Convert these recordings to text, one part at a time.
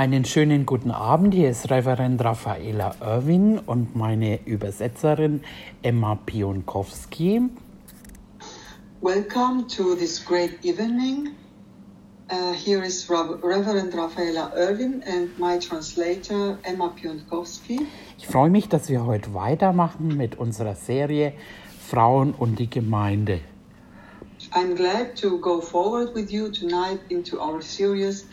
Einen schönen guten Abend. Hier ist Reverend Raffaela Irwin und meine Übersetzerin Emma Pionkowski. Welcome to this great evening. Uh, here is Rev Reverend Raffaela Irwin and my translator Emma Pionkowski. Ich freue mich, dass wir heute weitermachen mit unserer Serie Frauen und die Gemeinde. I'm glad to go forward with you tonight into our series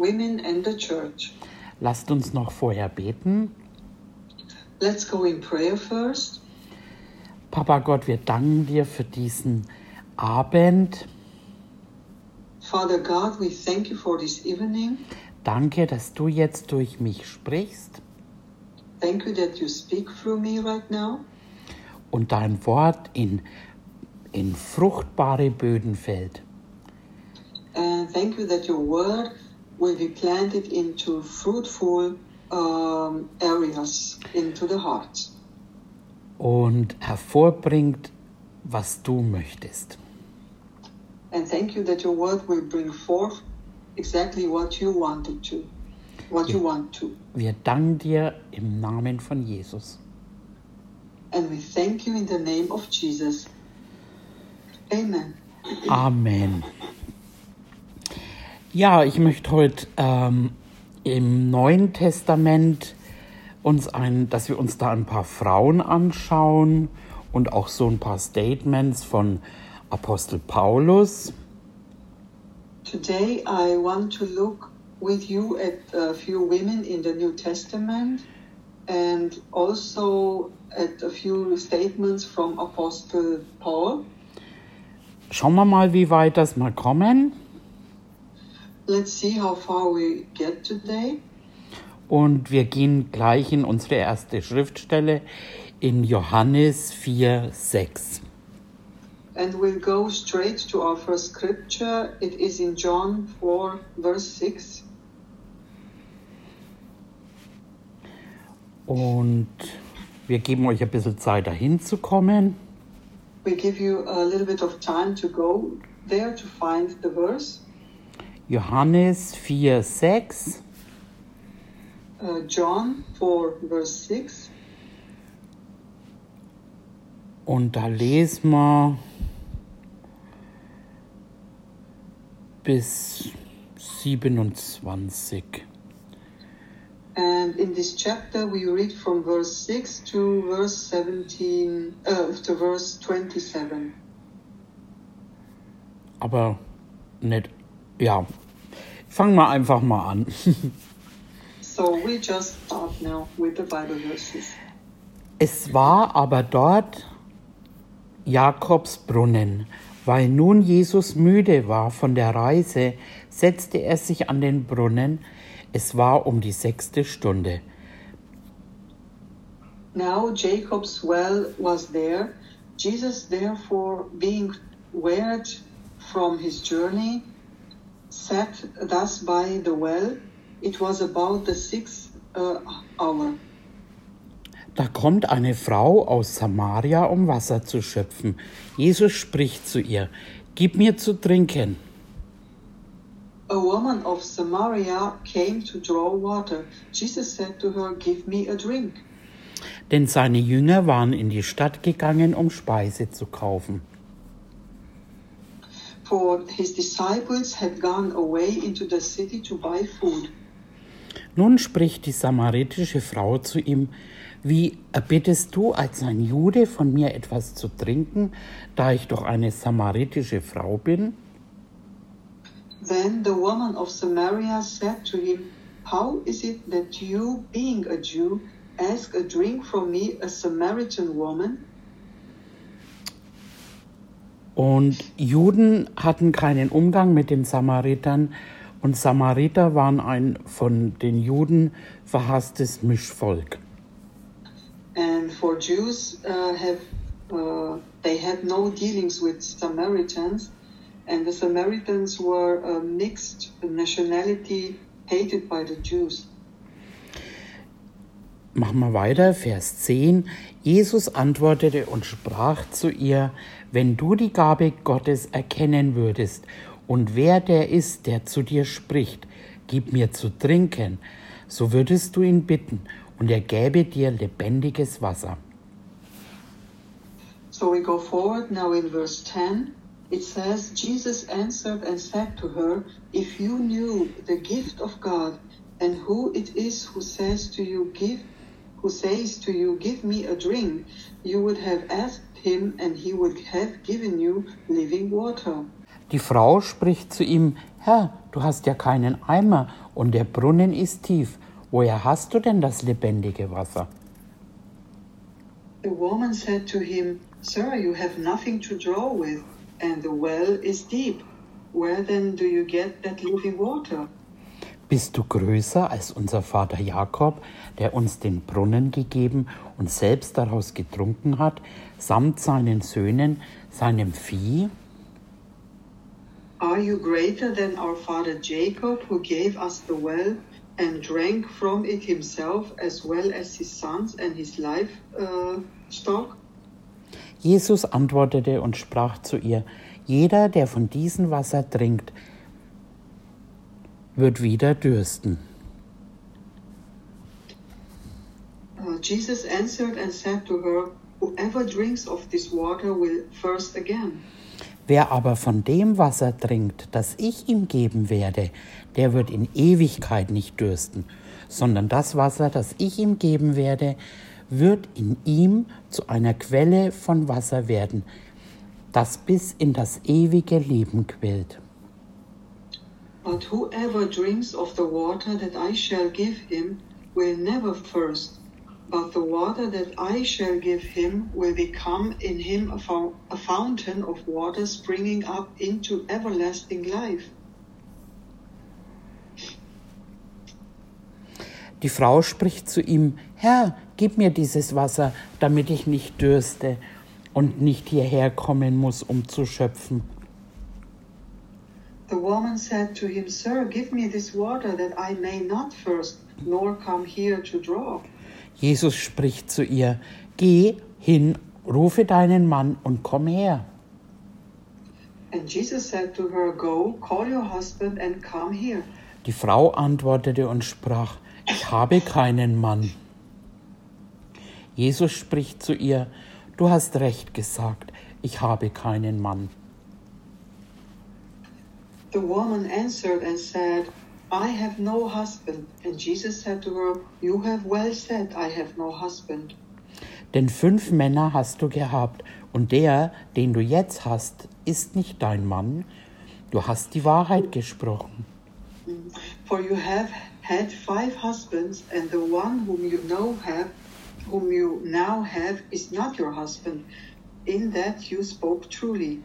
Women and the Church. Lasst uns noch vorher beten. Let's go in prayer first. Papa Gott, wir danken dir für diesen Abend. Father God, we thank you for this evening. Danke, dass du jetzt durch mich sprichst Thank you that you speak through me right now und dein Wort in, in fruchtbare Böden fällt. and thank you that your word will be planted into fruitful um, areas into the heart und hervorbringt, was du möchtest. and thank you that your word will bring forth exactly what you wanted to what you want to Wir danken dir im Namen von Jesus. and we thank you in the name of Jesus amen Amen. Ja, ich möchte heute ähm, im Neuen Testament uns ein, dass wir uns da ein paar Frauen anschauen und auch so ein paar Statements von Apostel Paulus. Today, I want to look with you at a few women in the New Testament and also at a few statements from Apostle Paul. Schauen wir mal, wie weit das mal kommen. Let's see how far we get today. Und wir gehen gleich in unsere erste Schriftstelle in Johannes 4, 6. And we'll go straight to our first scripture. It is in John 4, verse 6. Und wir geben euch ein bisschen Zeit, dahin zu kommen. We give you a little bit of time to go there to find the verse. Johannes 4, 6. Uh, John 4, verse 6. Und da lesen wir bis 27. And in this chapter, we read from verse 6 to verse 17, uh, to verse 27. Aber nicht, ja. Fangen wir einfach mal an. So we just start now with the Bible verses. Es war aber dort Jakobs Brunnen. Weil nun Jesus müde war von der Reise, setzte er sich an den Brunnen. Es war um die sechste Stunde. Now Jacob's well was there. Jesus, therefore, being wearied from his journey, sat thus by the well. It was about the sixth uh, hour. Da kommt eine Frau aus Samaria, um Wasser zu schöpfen. Jesus spricht zu ihr, Gib mir zu trinken. A woman of Samaria came to draw water. Jesus said to her, Give me a drink. Denn seine Jünger waren in die Stadt gegangen, um Speise zu kaufen. For his disciples had gone away into the city to buy food. Nun spricht die samaritische Frau zu ihm, wie erbittest du als ein Jude von mir etwas zu trinken, da ich doch eine samaritische Frau bin? Then the woman of Samaria said to him, How is it that you, being a Jew, ask a drink from me, a Samaritan woman? Und Juden hatten keinen Umgang mit den Samaritern und Samariter waren ein von den Juden verhasstes Mischvolk. And for Jews, uh, have uh, they had no dealings with Samaritans, and the Samaritans were a mixed nationality hated by the Jews. Machen wir weiter, Vers 10. Jesus antwortete und sprach zu ihr, wenn du die Gabe Gottes erkennen würdest und wer der ist, der zu dir spricht, gib mir zu trinken, so würdest du ihn bitten, und er gäbe dir lebendiges Wasser. So we go forward now in verse 10. It says, Jesus answered and said to her, If you knew the gift of God and who it is who says to you, Give, who says to you, Give me a drink, you would have asked him and he would have given you living water. Die Frau spricht zu ihm, Herr, du hast ja keinen Eimer und der Brunnen ist tief. Woher hast du denn das lebendige Wasser? The woman said to him, Sir, you have nothing to draw with, and the well is deep. Where then do you get that living water? Bist du größer als unser Vater Jakob, der uns den Brunnen gegeben und selbst daraus getrunken hat, samt seinen Söhnen, seinem Vieh? Are you greater than our father Jacob, who gave us the well and drank from it himself, as well as his sons and his livestock? Jesus antwortete und sprach zu ihr, jeder, der von diesem Wasser trinkt, wird wieder dürsten. Uh, Jesus answered and said to her, Whoever drinks of this water will thirst again. Wer aber von dem Wasser trinkt, das ich ihm geben werde, der wird in Ewigkeit nicht dürsten, sondern das Wasser, das ich ihm geben werde, wird in ihm zu einer Quelle von Wasser werden, das bis in das ewige Leben quillt. But whoever drinks of the water that I shall give him will never thirst, but the water that I shall give him will become in him a, fou- a fountain of water springing up into everlasting life. Die Frau spricht zu ihm, Herr, gib mir dieses Wasser, damit ich nicht dürste und nicht hierher kommen muss, um zu schöpfen. The woman said to him, Sir, give me this water that I may not thirst, nor come here to draw. Jesus spricht zu ihr, Geh hin, rufe deinen Mann und komm her. And Jesus said to her, Go, call your husband and come here. Die Frau antwortete und sprach, Ich habe keinen Mann. Jesus spricht zu ihr, Du hast recht gesagt, ich habe keinen Mann. The woman answered and said, I have no husband. And Jesus said to her, You have well said, I have no husband. Denn fünf Männer hast du gehabt, und der, den du jetzt hast, ist nicht dein Mann. Du hast die Wahrheit gesprochen. For you have had five husbands, and the one whom you know have, whom you now have, is not your husband. In that you spoke truly.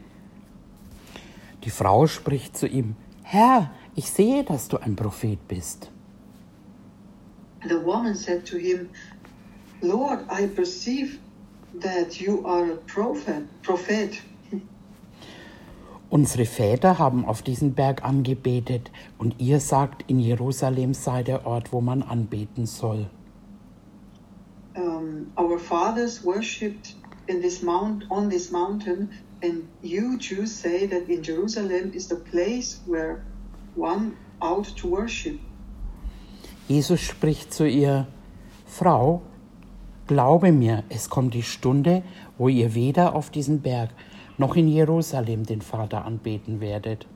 Die Frau spricht zu ihm, Herr, ich sehe, dass du ein Prophet bist. The woman said to him, Lord, I perceive that you are a prophet. Prophet. Unsere Väter haben auf diesen Berg angebetet, und ihr sagt, in Jerusalem sei der Ort, wo man anbeten soll. um, our fathers worshipped in this mount on this mountain and you jews say that in jerusalem is the place where one ought to worship Jesus spricht zu ihr, Frau, glaube mir, es kommt die Stunde, wo ihr weder auf diesen Berg noch in Jerusalem den Vater anbeten werdet.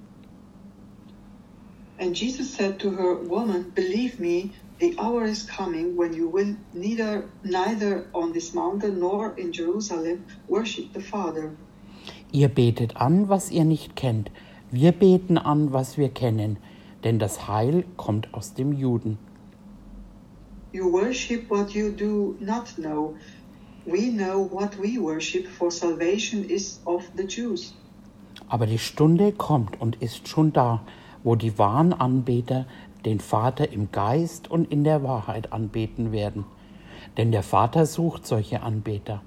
and jesus said to her woman believe me the hour is coming when you will neither neither on this mountain nor in jerusalem worship the father Ihr betet an, was ihr nicht kennt. Wir beten an, was wir kennen, denn das Heil kommt aus dem Juden. you worship what you do not know we know what we worship for salvation is of the jews Aber die Stunde kommt und ist schon da, wo die wahren Anbeter den Vater im Geist und in der Wahrheit anbeten werden. Denn der Vater sucht solche Anbeter.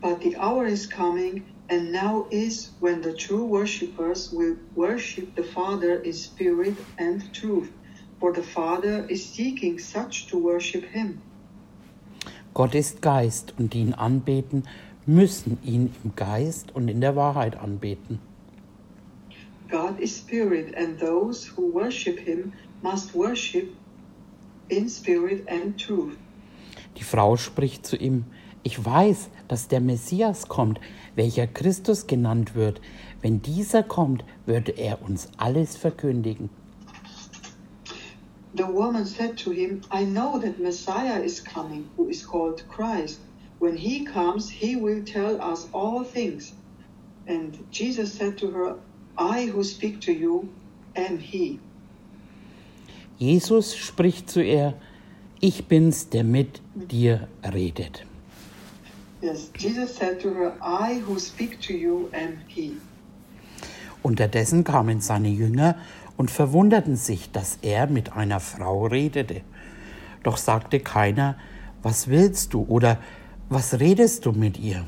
But the hour is coming, and now is when the true worshippers will worship the Father in spirit and truth. For the Father is seeking such to worship him. Gott ist Geist und die ihn anbeten, müssen ihn im Geist und in der Wahrheit anbeten. God is spirit, and those who worship him must worship in spirit and truth. Die Frau spricht zu ihm, ich weiß, dass der Messias kommt, welcher Christus genannt wird. Wenn dieser kommt, würde er uns alles verkündigen. The woman said to him, I know that Messiah is coming, who is called Christ. When he comes, he will tell us all things. And Jesus said to her, I who speak to you am he. Jesus spricht zu ihr, ich bin's, der mit dir redet. Yes, Jesus said to her, I who speak to you am he. Unterdessen kamen seine Jünger und verwunderten sich, dass er mit einer Frau redete. Doch sagte keiner, was willst du oder was redest du mit ihr?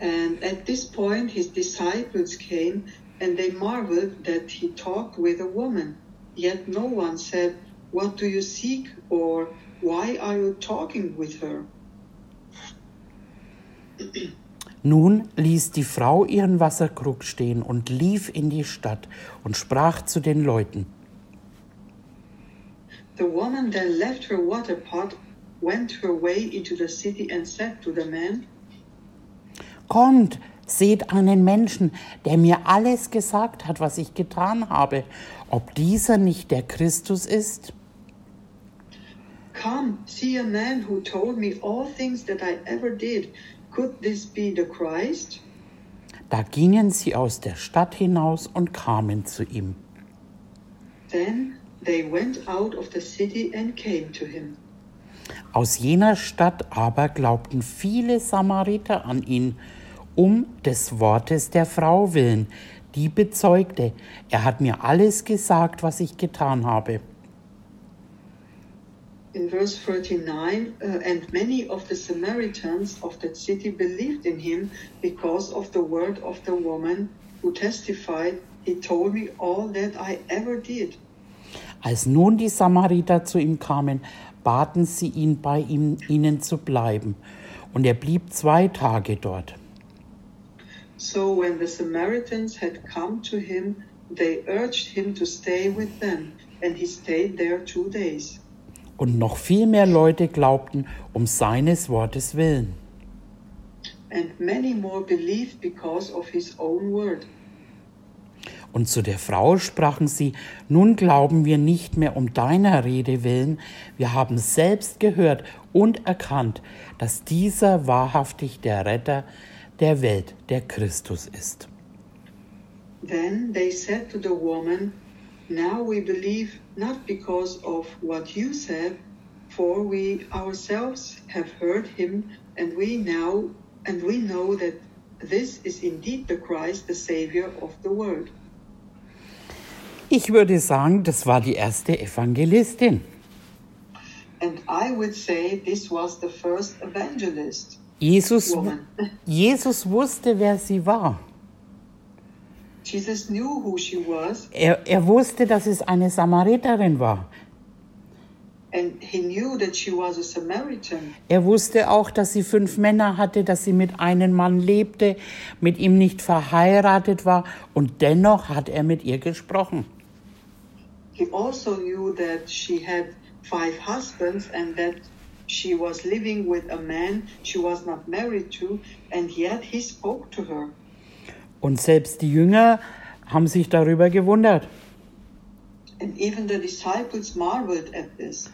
And at this point, his disciples came and they marveled that he talked with a woman. Yet no one said, What do you seek? or Why are you talking with her? Nun ließ die Frau ihren Wasserkrug stehen und lief in die Stadt und sprach zu den Leuten. The woman then left her water pot, went her way into the city, and said to the man, Kommt, seht einen Menschen, der mir alles gesagt hat, was ich getan habe, ob dieser nicht der Christus ist? Come, see a man who told me all things that I ever did. Could this be the Christ? Da gingen sie aus der Stadt hinaus und kamen zu ihm. Then they went out of the city and came to him. Aus jener Stadt aber glaubten viele Samariter an ihn, um des Wortes der Frau willen, die bezeugte, er hat mir alles gesagt, was ich getan habe. In verse 39, uh, and many of the Samaritans of that city believed in him because of the word of the woman who testified, He told me all that I ever did. Als nun die Samariter zu ihm kamen, baten sie ihn, bei ihm, ihnen zu bleiben, und er blieb zwei Tage dort. So when the Samaritans had come to him, they urged him to stay with them, and he stayed there two days. Und noch viel mehr Leute glaubten um seines Wortes willen. And many more believed because of his own word. Und zu der Frau sprachen sie, nun glauben wir nicht mehr um deiner Rede willen, wir haben selbst gehört und erkannt, dass dieser wahrhaftig der Retter der Welt, der Christus ist. Then they said to the woman, Now we believe not because of what you said, for we ourselves have heard him, and we now and we know that this is indeed the Christ, the Savior of the world. Ich würde sagen, das war die erste Evangelistin. And I would say this was the first evangelist Jesus, woman. Jesus wusste, wer sie war. Jesus knew who she was, Er, er wusste, dass es eine Samariterin war. and he knew that she was a Samaritan. Er wusste auch, dass sie fünf Männer hatte, dass sie mit einem Mann lebte, mit ihm nicht verheiratet war und dennoch hat er mit ihr gesprochen. He also knew that she had five husbands and that she was living with a man she was not married to, and yet he spoke to her. Und selbst die Jünger haben sich darüber gewundert. And even the disciples marveled at this.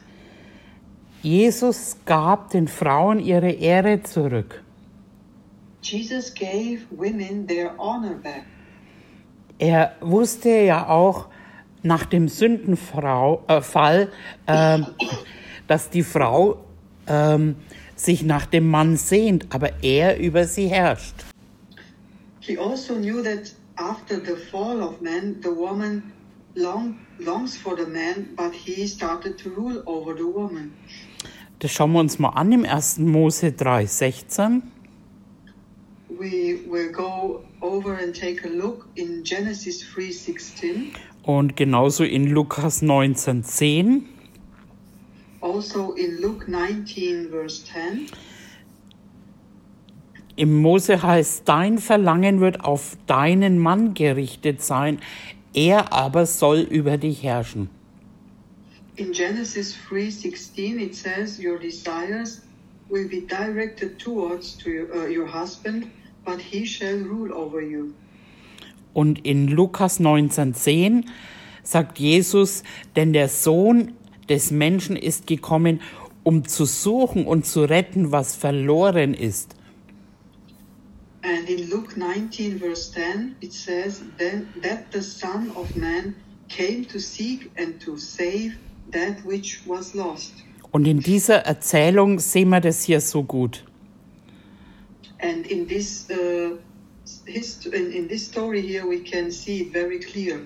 Jesus gab den Frauen ihre Ehre zurück. Jesus gave women their honor back. Er wusste ja auch nach dem Sündenfall, äh, ähm, dass die Frau ähm, sich nach dem Mann sehnt, aber er über sie herrscht. He also knew that after the fall of man, the woman long, longs for the man, but he started to rule over the woman. Das schauen wir uns mal an im 1. Mose 3, 16. We will go over and take a look in Genesis 3:16. Und genauso in Lukas 19, 10. Also in Luke 19, verse 10, im Mose heißt, dein Verlangen wird auf deinen Mann gerichtet sein, er aber soll über dich herrschen. In Genesis 3:16 it says your desires will be directed towards to your, uh, your husband, but he shall rule over you. Und in Lukas 19,10 sagt Jesus, denn der Sohn des Menschen ist gekommen, um zu suchen und zu retten, was verloren ist. And in Luke 19 verse 10 it says then that the son of man came to seek and to save that which was lost. Und in dieser Erzählung sehen wir das hier so gut. And in this uh, hist- in, in this story here we can see it very clear.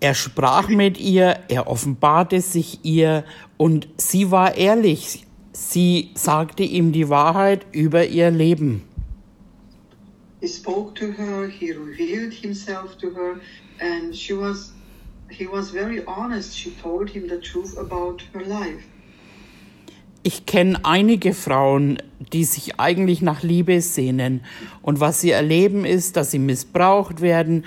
Er sprach mit ihr, er offenbarte sich ihr und sie war ehrlich. Sie sagte ihm die Wahrheit über ihr Leben. He spoke to her, he revealed himself to her, and she was he was very honest. She told him the truth about her life. Ich kenne einige Frauen, die sich eigentlich nach Liebe sehnen und was sie erleben ist, dass sie missbraucht werden,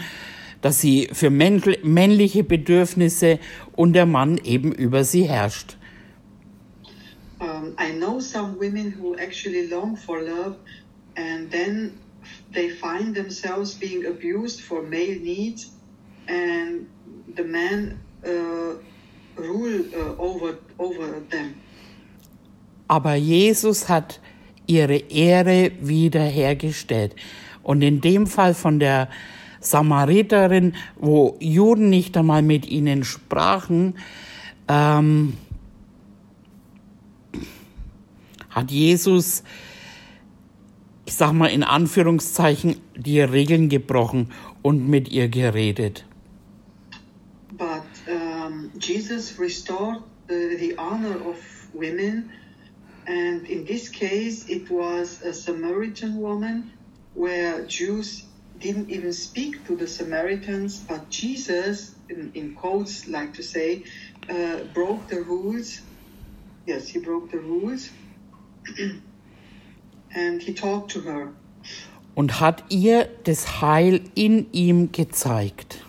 dass sie für männl- männliche Bedürfnisse und der Mann eben über sie herrscht. Um, I know some women who actually long for love, and then they find themselves being abused for male needs, and the man uh, rule uh, over over them. Aber Jesus hat ihre Ehre wiederhergestellt. Und in dem Fall von der Samariterin, wo Juden nicht einmal mit ihnen sprachen, ähm, hat Jesus, ich sag mal in Anführungszeichen, die Regeln gebrochen und mit ihr geredet. But um, Jesus restored the, the honor of women, and in this case, it was a Samaritan woman where Jews didn't even speak to the Samaritans, but Jesus, in, in quotes, like to say, uh, broke the rules. Yes, he broke the rules. and he talked to her. Und hat ihr das Heil in ihm gezeigt.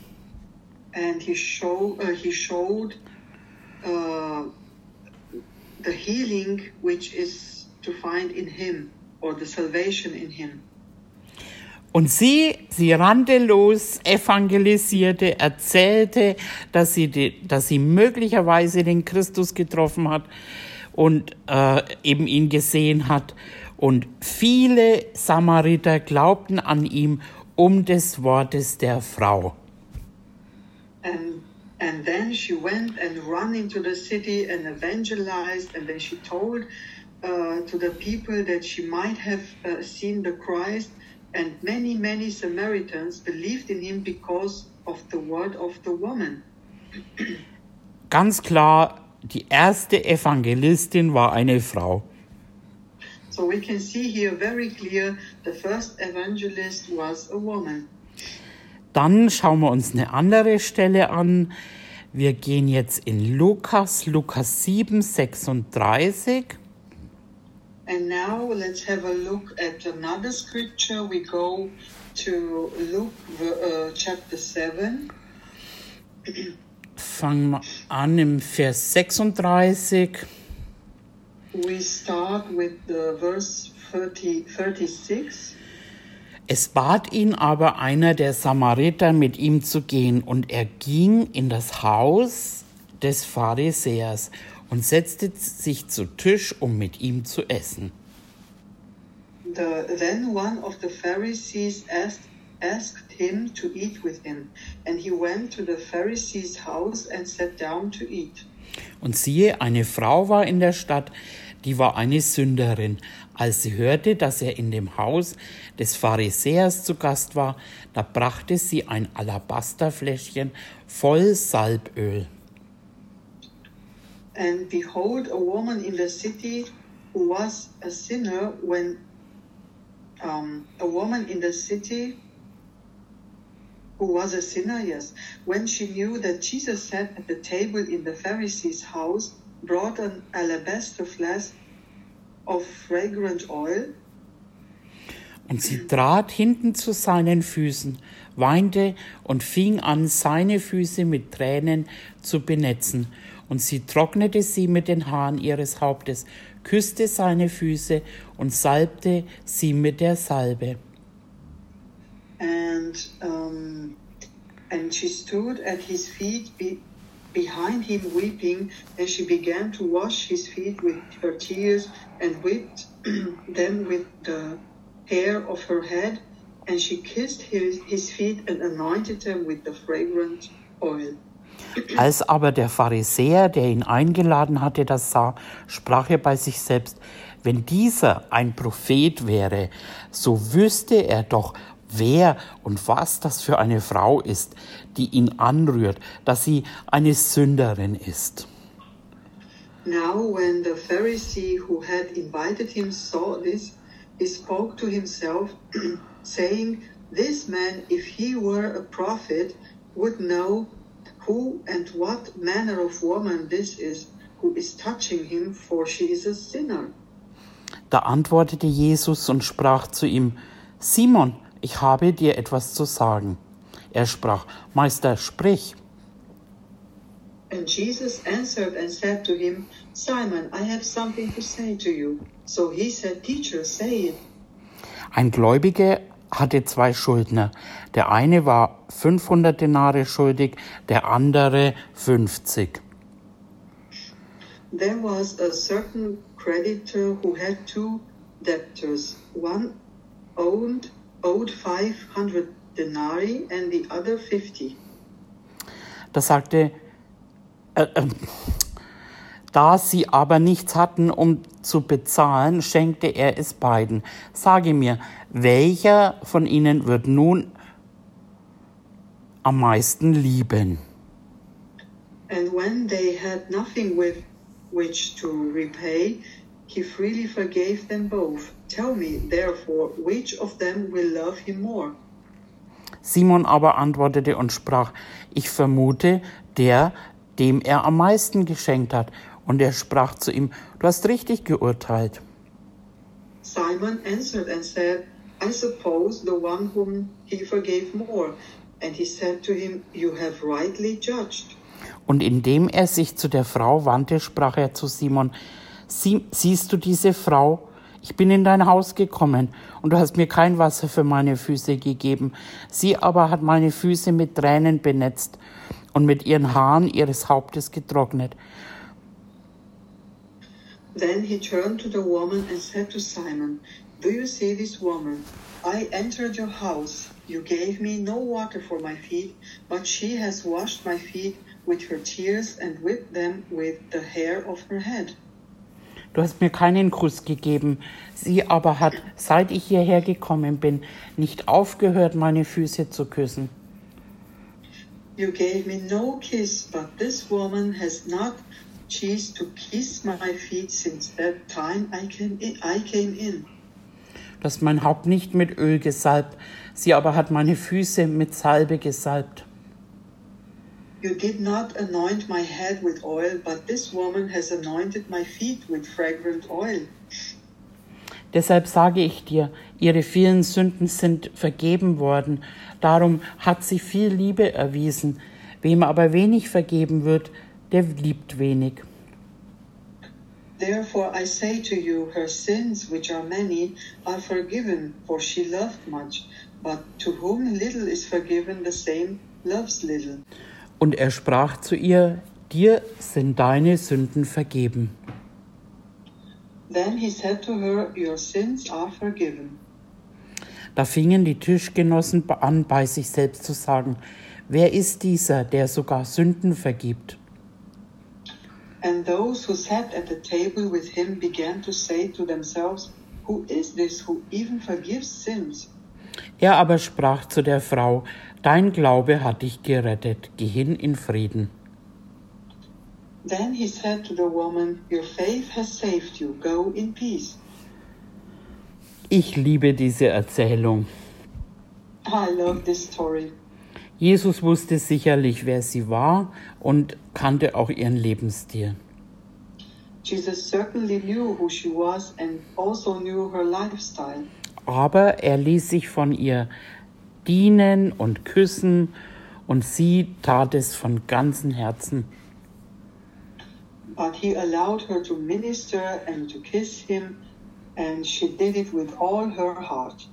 and he show uh, he showed uh, the healing which is to find in him or the salvation in him Und sie, sie rannte los, evangelisierte, erzählte, dass sie, die, dass sie möglicherweise den Christus getroffen hat und äh, eben ihn gesehen hat. Und viele Samariter glaubten an ihm um des Wortes der Frau. and and then she went and ran into the city and evangelized and then she told uh, to the people that she might have uh, seen the Christ and many many Samaritans believed in him because of the word of the woman Ganz klar, die erste Evangelistin war eine Frau. So we can see here very clear the first evangelist was a woman. Dann schauen wir uns eine andere Stelle an. Wir gehen jetzt in Lukas, Lukas 7, 36. And now let's have a look at another scripture. We go to Luke uh, chapter 7. Fangen wir an im Vers 36. We start with the verse 30, 36. Es bat ihn aber einer der Samariter, mit ihm zu gehen, und er ging in das Haus des Pharisäers und setzte sich zu Tisch, um mit ihm zu essen. The, then one of the Pharisees asked, asked him to eat with him, and he went to the Pharisee's house and sat down to eat. Und siehe, eine Frau war in der Stadt, die war eine Sünderin. Als sie hörte, dass er in dem Haus des Pharisäers zu Gast war, da brachte sie ein Alabasterfläschchen voll Salböl. And behold, a woman in the city who was a sinner when um, a woman in the city who was a sinner, yes, when she knew that Jesus sat at the table in the Pharisee's house, brought an alabaster flask of fragrant oil Und sie trat hinten zu seinen Füßen, weinte und fing an, seine Füße mit Tränen zu benetzen. Und sie trocknete sie mit den Haaren ihres Hauptes, küsste seine Füße und salbte sie mit der Salbe. And um, and she stood at his feet behind him weeping, and she began to wash his feet with her tears and whipped them with the hair of her head, and she kissed his, his feet and anointed them with the fragrant oil. Als aber der Pharisäer, der ihn eingeladen hatte, das sah, sprach er bei sich selbst, wenn dieser ein Prophet wäre, so wüsste er doch, wer und was das für eine Frau ist, die ihn anrührt, dass sie eine Sünderin ist. Now, when the Pharisee who had invited him saw this, he spoke to himself, saying, This man, if he were a prophet, would know who and what manner of woman this is who is touching him, for she is a sinner. Da antwortete Jesus und sprach zu ihm, Simon, ich habe dir etwas zu sagen. Er sprach, Meister, sprich. And Jesus answered and said to him, Simon, I have something to say to you. So he said, Teacher, say it. Ein Gläubiger hatte zwei Schuldner. Der eine war 500 Denare schuldig, der andere 50. There was a certain creditor who had two debtors. One owned owed 500 denarii and the other 50. Da sagte, äh, äh, da sie aber nichts hatten, um zu bezahlen, schenkte er es beiden. Sage mir, welcher von ihnen wird nun am meisten lieben? And when they had nothing with which to repay, he freely forgave them both. Tell me, therefore, which of them will love him more? Simon aber antwortete und sprach, ich vermute, der, dem er am meisten geschenkt hat. Und er sprach zu ihm, du hast richtig geurteilt. Simon answered and said, I suppose the one whom he forgave more. And he said to him, You have rightly judged. Und indem er sich zu der Frau wandte, sprach er zu Simon, Sie, siehst du diese Frau? Ich bin in dein Haus gekommen und du hast mir kein Wasser für meine Füße gegeben. Sie aber hat meine Füße mit Tränen benetzt und mit ihren Haaren ihres Hauptes getrocknet. Then he turned to the woman and said to Simon, Do you see this woman? I entered your house. You gave me no water for my feet, but she has washed my feet with her tears and whipped them with the hair of her head. Du hast mir keinen Kuss gegeben. Sie aber hat, seit ich hierher gekommen bin, nicht aufgehört, meine Füße zu küssen. You gave me no kiss, but this woman has not ceased to kiss my feet since that time I came in. I came in. Du hast mein Haupt nicht mit Öl gesalbt, sie aber hat meine Füße mit Salbe gesalbt. You did not anoint my head with oil, but this woman has anointed my feet with fragrant oil. Deshalb sage ich dir, ihre vielen Sünden sind vergeben worden, darum hat sie viel Liebe erwiesen. Wem aber wenig vergeben wird, der liebt wenig. Therefore I say to you, her sins, which are many, are forgiven, for she loved much. But to whom little is forgiven, the same loves little. Und er sprach zu ihr, dir sind deine Sünden vergeben. Then he said to her, Your sins are forgiven. Da fingen die Tischgenossen an, bei sich selbst zu sagen, wer ist dieser, der sogar Sünden vergibt? And those who sat at the table with him began to say to themselves, Who is this who even forgives sins? Er aber sprach zu der Frau, Dein Glaube hat dich gerettet, geh hin in Frieden. Then he said to the woman, Your faith has saved you, go in peace. Ich liebe diese Erzählung. I love this story. Jesus wusste sicherlich, wer sie war und kannte auch ihren Lebensstil. Jesus certainly knew who she was and also knew her lifestyle. Aber er ließ sich von ihr dienen und küssen, und sie tat es von ganzem Herzen. But he allowed her to minister and to kiss him, and she did it with all her heart.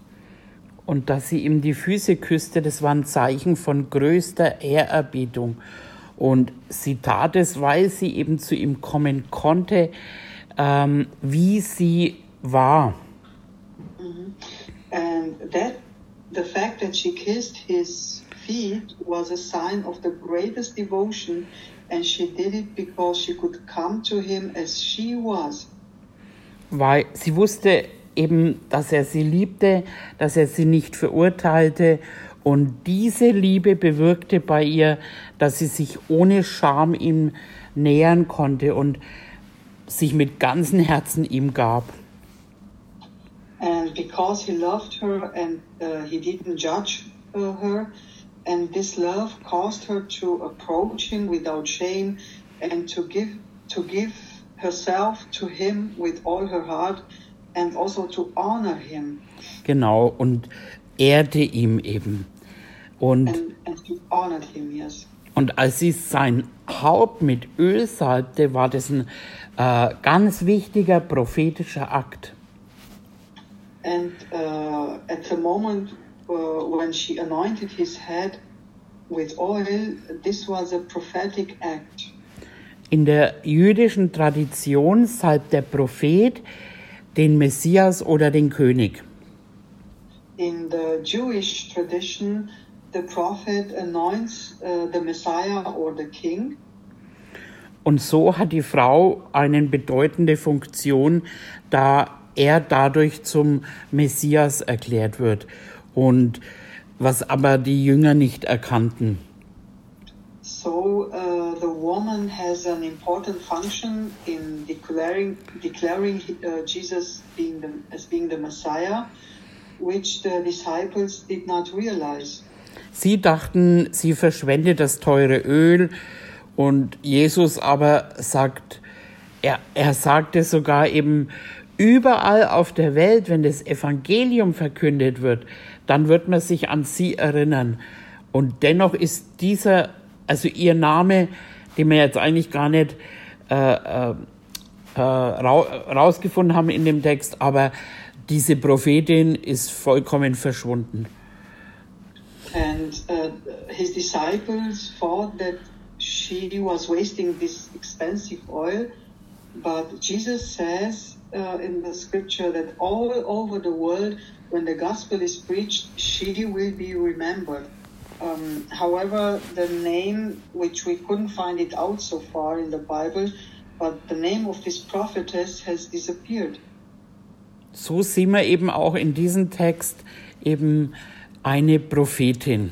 Und dass sie ihm die Füße küsste, das war ein Zeichen von größter Ehrerbietung. Und sie tat es, weil sie eben zu ihm kommen konnte, ähm, wie sie war. That the fact that she kissed his feet was a sign of the greatest devotion, and she did it because she could come to him as she was. weil sie wusste eben, dass er sie liebte, dass er sie nicht verurteilte. Und diese Liebe bewirkte bei ihr, dass sie sich ohne Scham ihm nähern konnte und sich mit ganzem Herzen ihm gab. And because he loved her and uh, he didn't judge uh, her, and this love caused her to approach him without shame and to give to give herself to him with all her heart and also to honor him Genau, und ehrte ihm eben. Und, and, and honored him, yes. und als sie sein Haupt mit Öl salbte, war das ein äh, ganz wichtiger prophetischer Akt. And uh, at the moment uh, when she anointed his head with oil, this was a prophetic act. In der jüdischen Tradition salbt der Prophet den Messias oder den König. In the Jewish tradition, the prophet anoints uh, the Messiah or the king. Und so hat die Frau eine bedeutende Funktion, da er dadurch zum Messias erklärt wird. Und was aber die Jünger nicht erkannten. So uh, the woman has an important function in declaring declaring uh, Jesus being the, as being the Messiah, which the disciples did not realize. Sie dachten, sie verschwendet das teure Öl und Jesus aber sagt, er, er sagte sogar eben, überall auf der Welt, wenn das Evangelium verkündet wird, dann wird man sich an sie erinnern. Und dennoch ist dieser, also ihr Name, den wir jetzt eigentlich gar nicht äh, äh, äh, rau rausgefunden haben in dem Text, aber diese Prophetin ist vollkommen verschwunden. And uh, his disciples thought that she was wasting this expensive oil, but Jesus says uh, in the scripture that all over the world, when the gospel is preached, she will be remembered. Um, however, the name, which we couldn't find it out so far in the Bible, but the name of this prophetess has disappeared. So sehen wir eben auch in diesem Text eben eine Prophetin.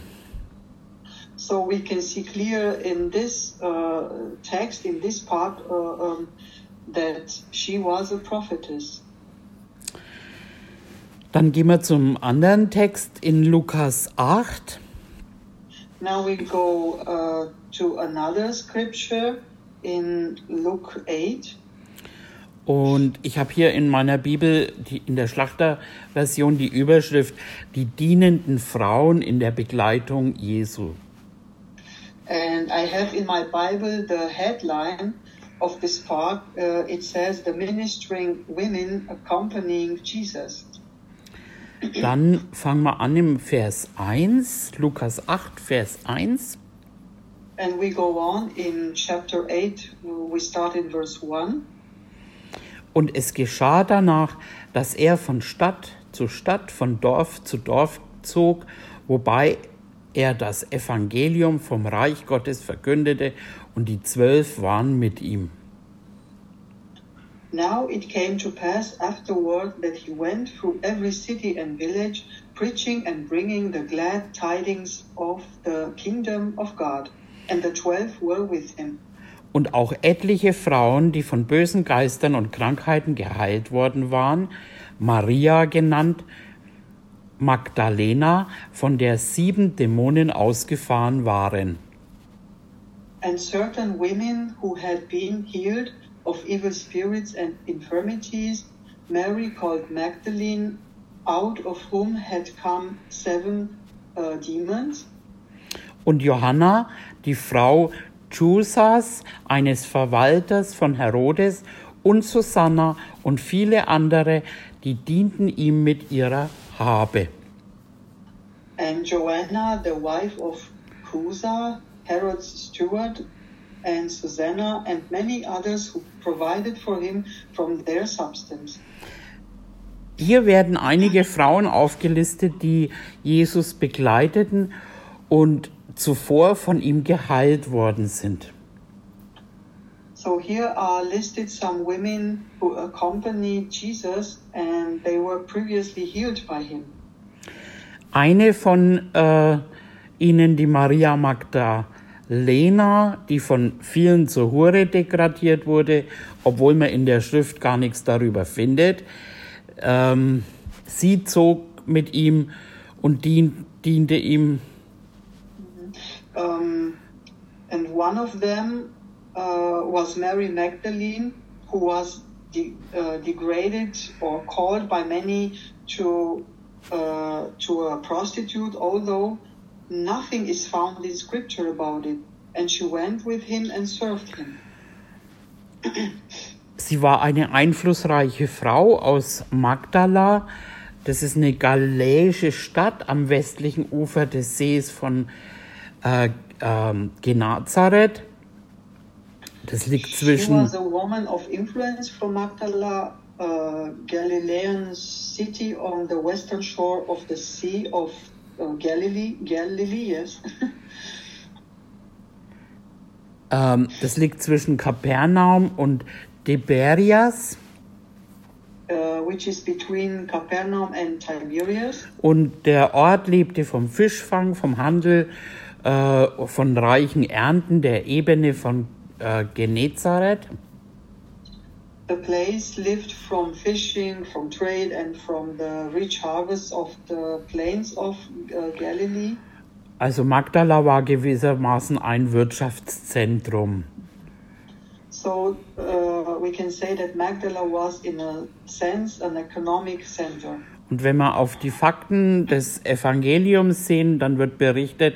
So we can see clear in this uh, text, in this part, uh, um, that she was a prophetess. Dann gehen wir zum anderen Text in Lukas 8. Now we go uh, to another scripture in Luke 8. Und ich habe hier in meiner Bibel, die, in der Schlachterversion, die Überschrift Die dienenden Frauen in der Begleitung Jesu. And I have in my Bible the headline of this part. Uh, it says, The Ministering Women Accompanying Jesus. Dann fangen wir an im Vers 1, Lukas 8, Vers 1. And we go on in chapter 8, we start in verse 1. Und es geschah danach, dass er von Stadt zu Stadt, von Dorf zu Dorf zog, wobei er das Evangelium vom Reich Gottes verkündete, und die Zwölf waren mit ihm. Now it came to pass afterward that he went through every city and village, preaching and bringing the glad tidings of the kingdom of God. And the twelve were with him. Und auch etliche Frauen, die von bösen Geistern und Krankheiten geheilt worden waren, Maria genannt, Magdalena, von der sieben Dämonen ausgefahren waren. And certain women who had been healed of evil spirits and infirmities, Mary called Magdalene, out of whom had come seven uh, demons. Und Johanna, die Frau Chusas, eines Verwalters von Herodes, und Susanna und viele andere, die dienten ihm mit ihrer Habe. And Joanna, the wife of Cusa, Herod's steward, and Susanna, and many others who provided for him from their substance. Hier werden einige Frauen aufgelistet, die Jesus begleiteten und zuvor von ihm geheilt worden sind. So here are listed some women who accompanied Jesus and they were previously healed by him. Eine von äh, ihnen, die Maria Magdalena, die von vielen zur Hure degradiert wurde, obwohl man in der Schrift gar nichts darüber findet. Ähm, sie zog mit ihm und dien, diente ihm. Um, and one of them uh, was Mary Magdalene, who was de- uh, degraded or called by many to uh, to a prostitute, although nothing is found in Scripture about it. And she went with him and served him. Sie war eine einflussreiche Frau aus Magdala. Das ist eine galiläische Stadt am westlichen Ufer des Sees von äh, ähm, Genazareth. Das liegt She zwischen was a woman of influence from Magdala, a Galilean city on the western shore of the Sea of Galilee. Galilee, yes. ähm, das liegt zwischen Kapernaum und Tiberias uh, which is between Capernaum and Tiberias. und der Ort lebte vom Fischfang, vom Handel, äh, von reichen Ernten der Ebene von äh, Genezareth. The place lived from fishing, from trade, and from the rich harvest of the plains of uh, Galilee. Also Magdala war gewissermaßen ein Wirtschaftszentrum. So uh, we can say that Magdala was, in a sense, an economic center. Und wenn wir auf die Fakten des Evangeliums sehen, dann wird berichtet,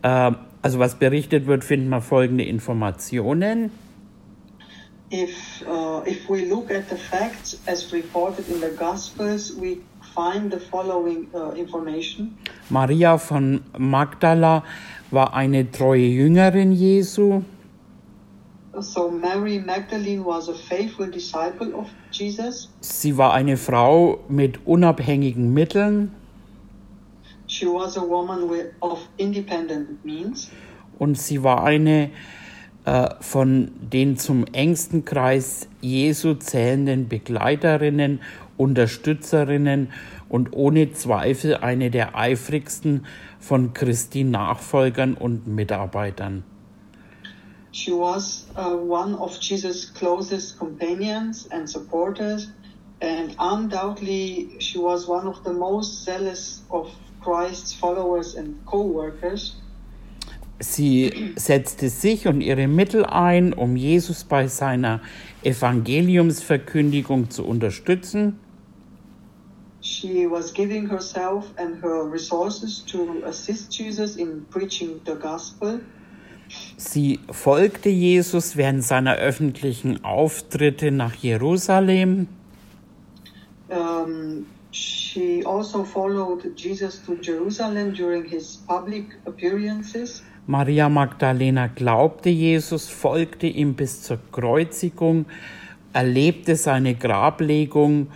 äh, also was berichtet wird, finden wir folgende Informationen. If uh, if we look at the facts as reported in the Gospels, we find the following uh, information. Maria von Magdala war eine treue Jüngerin Jesu. So Mary Magdalene was a faithful disciple of Jesus. Sie war eine Frau mit unabhängigen Mitteln She was a woman with, of independent means. und sie war eine äh, von den zum engsten Kreis Jesu zählenden Begleiterinnen, Unterstützerinnen und ohne Zweifel eine der eifrigsten von Christi Nachfolgern und Mitarbeitern. She was uh, one of Jesus' closest companions and supporters, and undoubtedly she was one of the most zealous of Christ's followers and co-workers. Sie setzte sich und ihre Mittel ein, um Jesus bei seiner Evangeliumsverkündigung zu unterstützen. She was giving herself and her resources to assist Jesus in preaching the gospel. Sie folgte Jesus während seiner öffentlichen Auftritte nach Jerusalem. Um, she also followed Jesus to Jerusalem during his public appearances. Maria Magdalena glaubte Jesus, folgte ihm bis zur Kreuzigung, erlebte seine Grablegung.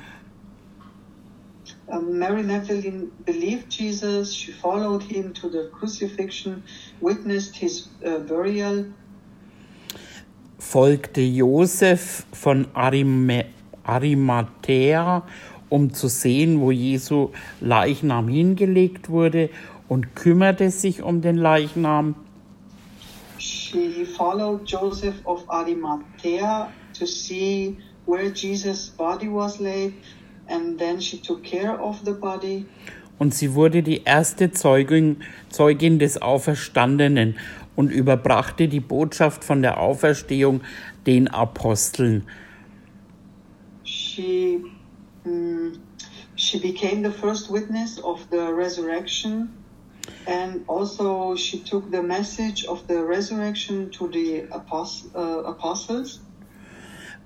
Mary Magdalene believed Jesus. She followed him to the crucifixion, witnessed his uh, burial, folgte Josef von Arimathea, um zu sehen, wo Jesu Leichnam hingelegt wurde und kümmerte sich um den Leichnam. She followed Joseph of Arimathea to see where Jesus' body was laid, and then she took care of the body. Und sie wurde die erste Zeugin, Zeugin des Auferstandenen und überbrachte die Botschaft von der Auferstehung den Aposteln. She mm, she became the first witness of the resurrection and also she took the message of the resurrection to the uh, apostles.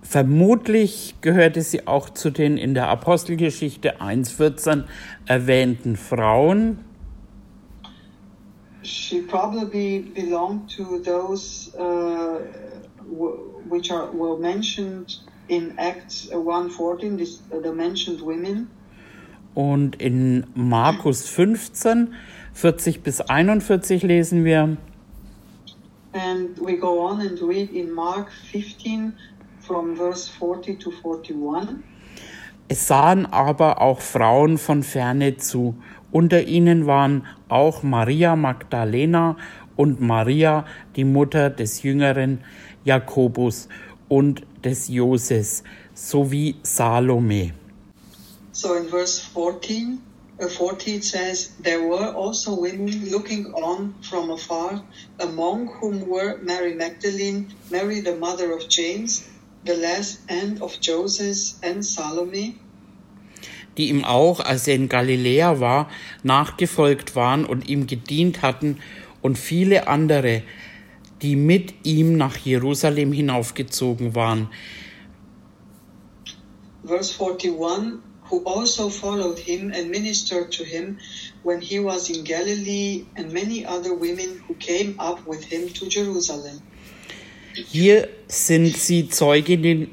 Vermutlich gehörte sie auch zu den in der Apostelgeschichte 1.14 erwähnten Frauen. She probably belonged to those uh, which are were mentioned in Acts 1.14, this, uh, the mentioned women. Und in Markus 15, 40 bis 41 lesen wir, And we go on and read in Mark 15 from verse 40 to 41. es sahen aber auch Frauen von ferne zu. Unter ihnen waren auch Maria Magdalena und Maria, die Mutter des jüngeren Jakobus und des Joses, sowie Salome. So in verse 14, uh, 40 it says, There were also women looking on from afar, among whom were Mary Magdalene, Mary the mother of James, the last and of Joseph, and Salome, die ihm auch, als er in Galiläa war, nachgefolgt waren und ihm gedient hatten, und viele andere, die mit ihm nach Jerusalem hinaufgezogen waren, verse 41 who also followed him and ministered to him when he was in Galilee, and many other women who came up with him to Jerusalem. Hier sind sie Zeuginnen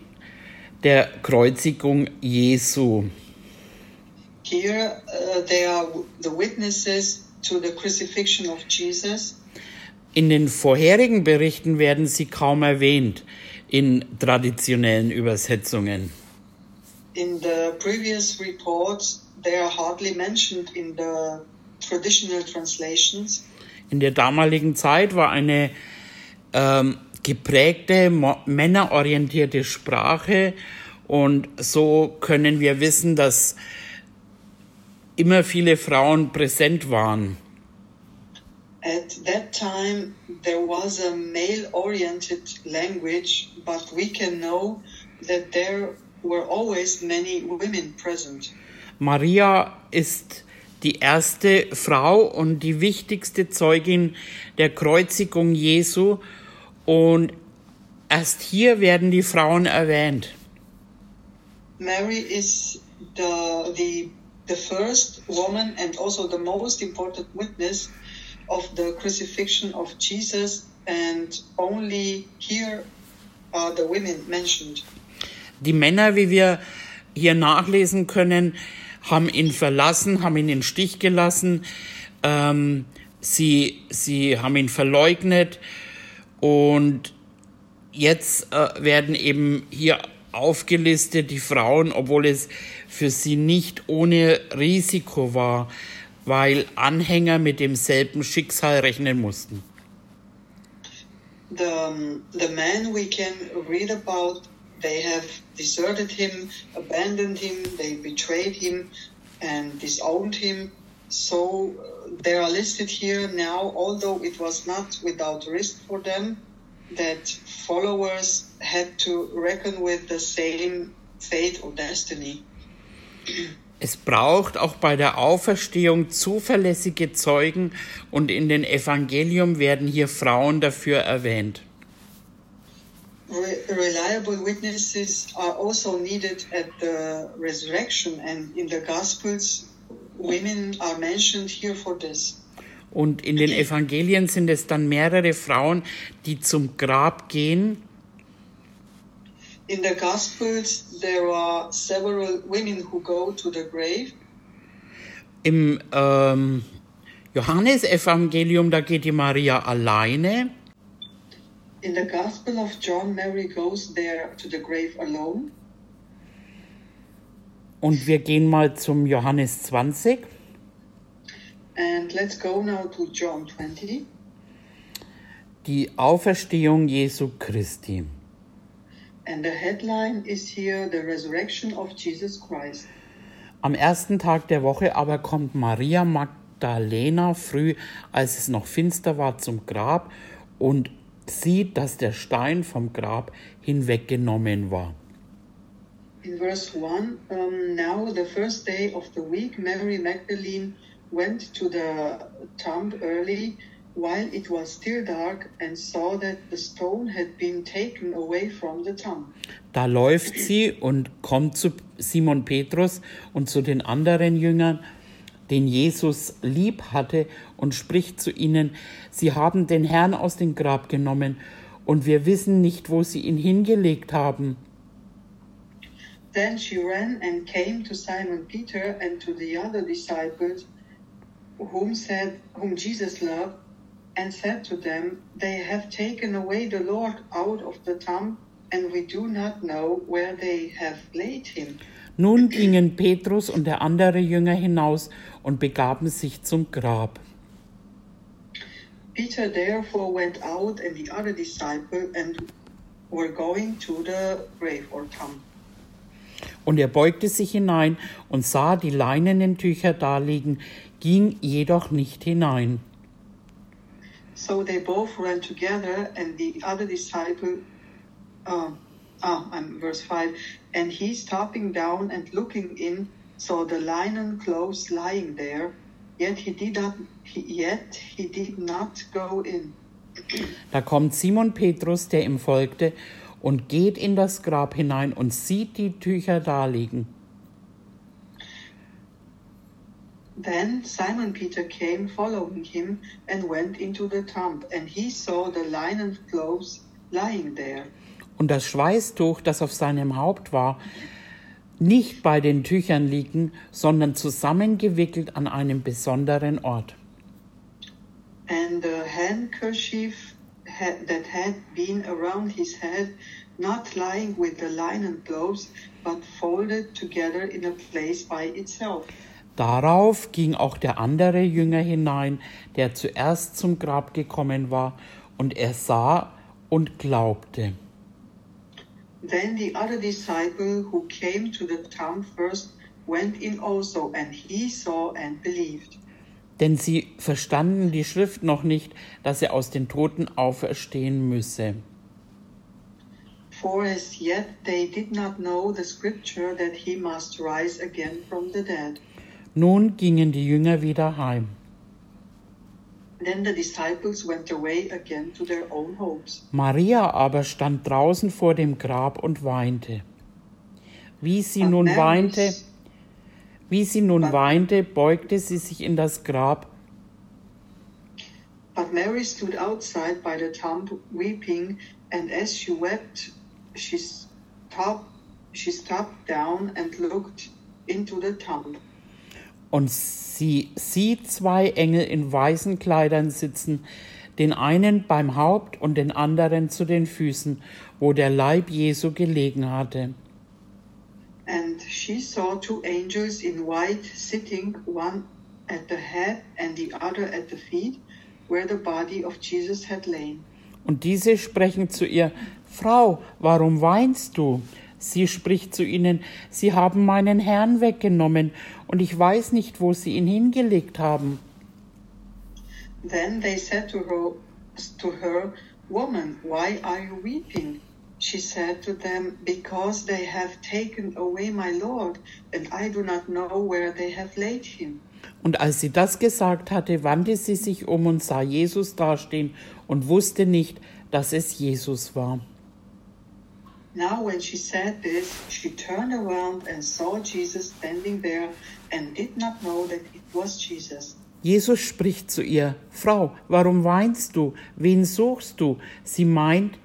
der Kreuzigung Jesu. Here uh, they are the witnesses to the crucifixion of Jesus. In den vorherigen Berichten werden sie kaum erwähnt in traditionellen Übersetzungen. In the previous reports, they are hardly mentioned in the traditional translations. In der damaligen Zeit war eine ähm, geprägte, männerorientierte Sprache und so können wir wissen, dass immer viele Frauen präsent waren. At that time, there was a male oriented language, but we can know that there were always many women present. Maria ist die erste Frau und die wichtigste Zeugin der Kreuzigung Jesu und erst hier werden die Frauen erwähnt. Mary is the, the, the first woman and also the most important witness of the crucifixion of Jesus, and only here are the women mentioned. Die Männer, wie wir hier nachlesen können, haben ihn verlassen, haben ihn in den Stich gelassen. Ähm, sie, sie haben ihn verleugnet und jetzt äh, werden eben hier aufgelistet die Frauen, obwohl es für sie nicht ohne Risiko war, weil Anhänger mit demselben Schicksal rechnen mussten. the the men we can read about they have deserted him abandoned him they betrayed him and disowned him so uh, they are listed here now although it was not without risk for them that followers had to reckon with the same fate or destiny Es braucht auch bei der Auferstehung zuverlässige Zeugen und in den Evangelium werden hier Frauen dafür erwähnt. Re- reliable witnesses are also needed at the resurrection and in the gospels women are mentioned here for this Und in den Evangelien sind es dann mehrere Frauen, die zum Grab gehen In the Gospels, there are several women who go to the grave. Im ähm, Johannesevangelium, da geht die Maria alleine. In the Gospel of John, Mary goes there to the grave alone. Und wir gehen mal zum Johannes 20. And let's go now to John 20. Die Auferstehung Jesu Christi. And the headline is here The Resurrection of Jesus Christ. Am ersten Tag der Woche aber kommt Maria Magdalena früh, als es noch finster war, zum Grab und sieht, dass der Stein vom Grab hinweggenommen war. in verse 1 um, Now, the first day of the week, Mary Magdalene went to the tomb early while it was still dark and saw that the stone had been taken away from the tomb. Da läuft sie und kommt zu Simon Petrus und zu den anderen Jüngern, den Jesus lieb hatte, und spricht zu ihnen, Sie haben den Herrn aus dem Grab genommen, und wir wissen nicht, wo sie ihn hingelegt haben. Then she ran and came to Simon Peter and to the other disciples whom said whom Jesus loved and said to them they have taken away the Lord out of the tomb and we do not know where they have laid him. Nun gingen Petrus und der andere Jünger hinaus und begaben sich zum Grab. Peter therefore went out and the other disciple and were going to the grave or tomb. Und er beugte sich hinein und sah die leinenen Tücher daliegen, ging jedoch nicht hinein. So they both ran together, and the other disciple, uh, ah, I'm verse 5, and he stopping down and looking in, saw the linen clothes lying there, yet he did not, yet he did not go in. Da kommt Simon Petrus, der ihm folgte, und geht in das Grab hinein und sieht die Tücher daliegen. Then Simon Peter came following him and went into the tomb, and he saw the linen clothes lying there, Und das Schweißtuch, das auf seinem Haupt war, nicht bei den Tüchern liegen, sondern zusammengewickelt an einem besonderen Ort. and the handkerchief had, that had been around his head, not lying with the linen clothes, but folded together in a place by itself. Darauf ging auch der andere Jünger hinein, der zuerst zum Grab gekommen war, und er sah und glaubte. Then the other disciple who came to the town first went in also, and he saw and believed. Denn sie verstanden die Schrift noch nicht, dass er aus den Toten auferstehen müsse. For as yet they did not know the scripture that he must rise again from the dead. Nun gingen die Jünger wieder heim. Then the disciples went away again to their own homes. Maria aber stand draußen vor dem Grab und weinte. Wie sie But nun Mary's- weinte, wie sie nun But- weinte, beugte sie sich in das Grab But Mary stood outside by the tomb weeping, and as she wept, she stopped, she stopped down and looked into the tomb. Und sie sieht zwei Engel in weißen Kleidern sitzen, den einen beim Haupt und den anderen zu den Füßen, wo der Leib Jesu gelegen hatte. And she saw two angels in white sitting, one at the head and the other at the feet, where the body of Jesus had lain. Und diese sprechen zu ihr, Frau, warum weinst du? Sie spricht zu ihnen, Sie haben meinen Herrn weggenommen, und ich weiß nicht, wo Sie ihn hingelegt haben. Then they said to her, to her, Woman, why are you weeping? She said to them, Because they have taken away my Lord, and I do not know where they have laid him. Und als sie das gesagt hatte, wandte sie sich um und sah Jesus dastehen und wusste nicht, dass es Jesus war. Now, when she said this, she turned around and saw Jesus standing there and did not know that it was Jesus. Jesus spricht zu ihr, Frau, warum weinst du? Wen suchst du? Sie meint,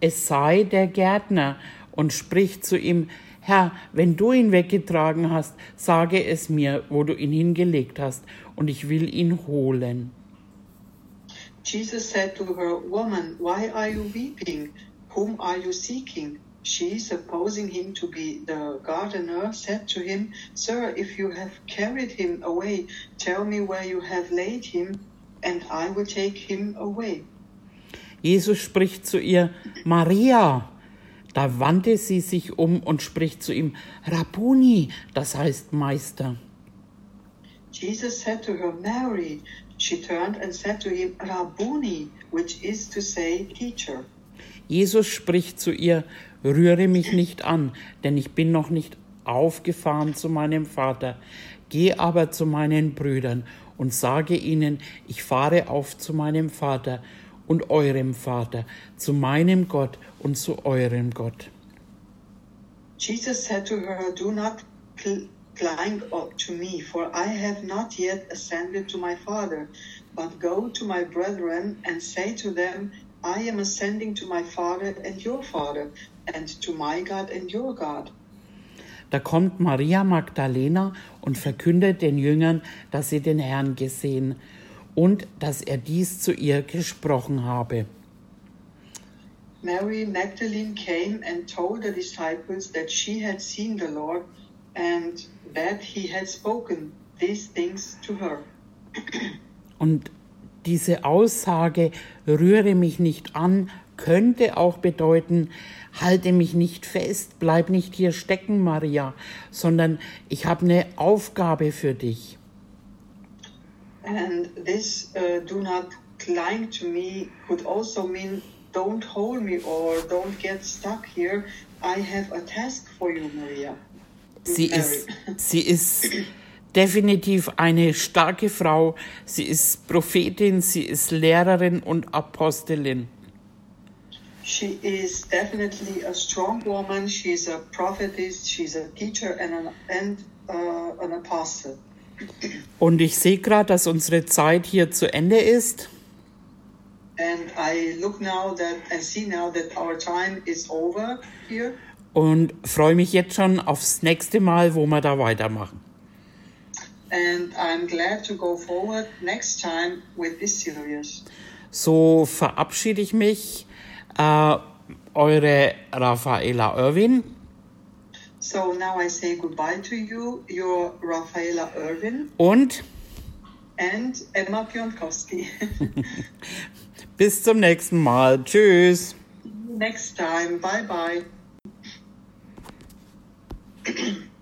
es sei der Gärtner und spricht zu ihm, Herr, wenn du ihn weggetragen hast, sage es mir, wo du ihn hingelegt hast, und ich will ihn holen. Jesus said to her, Woman, why are you weeping? Whom are you seeking? She, supposing him to be the gardener, said to him, Sir, if you have carried him away, tell me where you have laid him, and I will take him away. Jesus spricht zu ihr, Maria. Da wandte sie sich um und spricht zu ihm, Rabuni, das heißt Meister. Jesus said to her, Mary. She turned and said to him, Rabboni, which is to say, teacher. Jesus spricht zu ihr, rühre mich nicht an, denn ich bin noch nicht aufgefahren zu meinem Vater. Geh aber zu meinen Brüdern und sage ihnen, ich fahre auf zu meinem Vater und eurem Vater, zu meinem Gott und zu eurem Gott. Jesus said to her, Do not cl- cling up to me, for I have not yet ascended to my Father, but go to my brethren and say to them, I am ascending to my Father and your Father, and to my God and your God. Da kommt Maria Magdalena und verkündet den Jüngern, dass sie den Herrn gesehen und dass er dies zu ihr gesprochen habe. Mary Magdalene came and told the disciples that she had seen the Lord and that he had spoken these things to her. Und diese Aussage, rühre mich nicht an, könnte auch bedeuten, halte mich nicht fest, bleib nicht hier stecken, Maria, sondern ich habe eine Aufgabe für dich. And this uh, do not cling to me could also mean don't hold me or don't get stuck here. I have a task for you, Maria. Sie Mary. ist, sie ist definitiv eine starke Frau. Sie ist Prophetin, sie ist Lehrerin und Apostelin. She is definitely a strong woman. She's a prophetess. She's a teacher and an, and uh, an apostle. Und ich sehe gerade, dass unsere Zeit hier zu Ende ist. And I look now that and see now that our time is over here. Und freue mich jetzt schon aufs nächste Mal, wo wir da weitermachen and I'm glad to go forward next time with this series. So verabschiede ich mich. Uh, eure Rafaela Irwin. So now I say goodbye to you, your Rafaela Irwin. Und? And Emma Pionkowski. Bis zum nächsten Mal. Tschüss. Next time. Bye bye.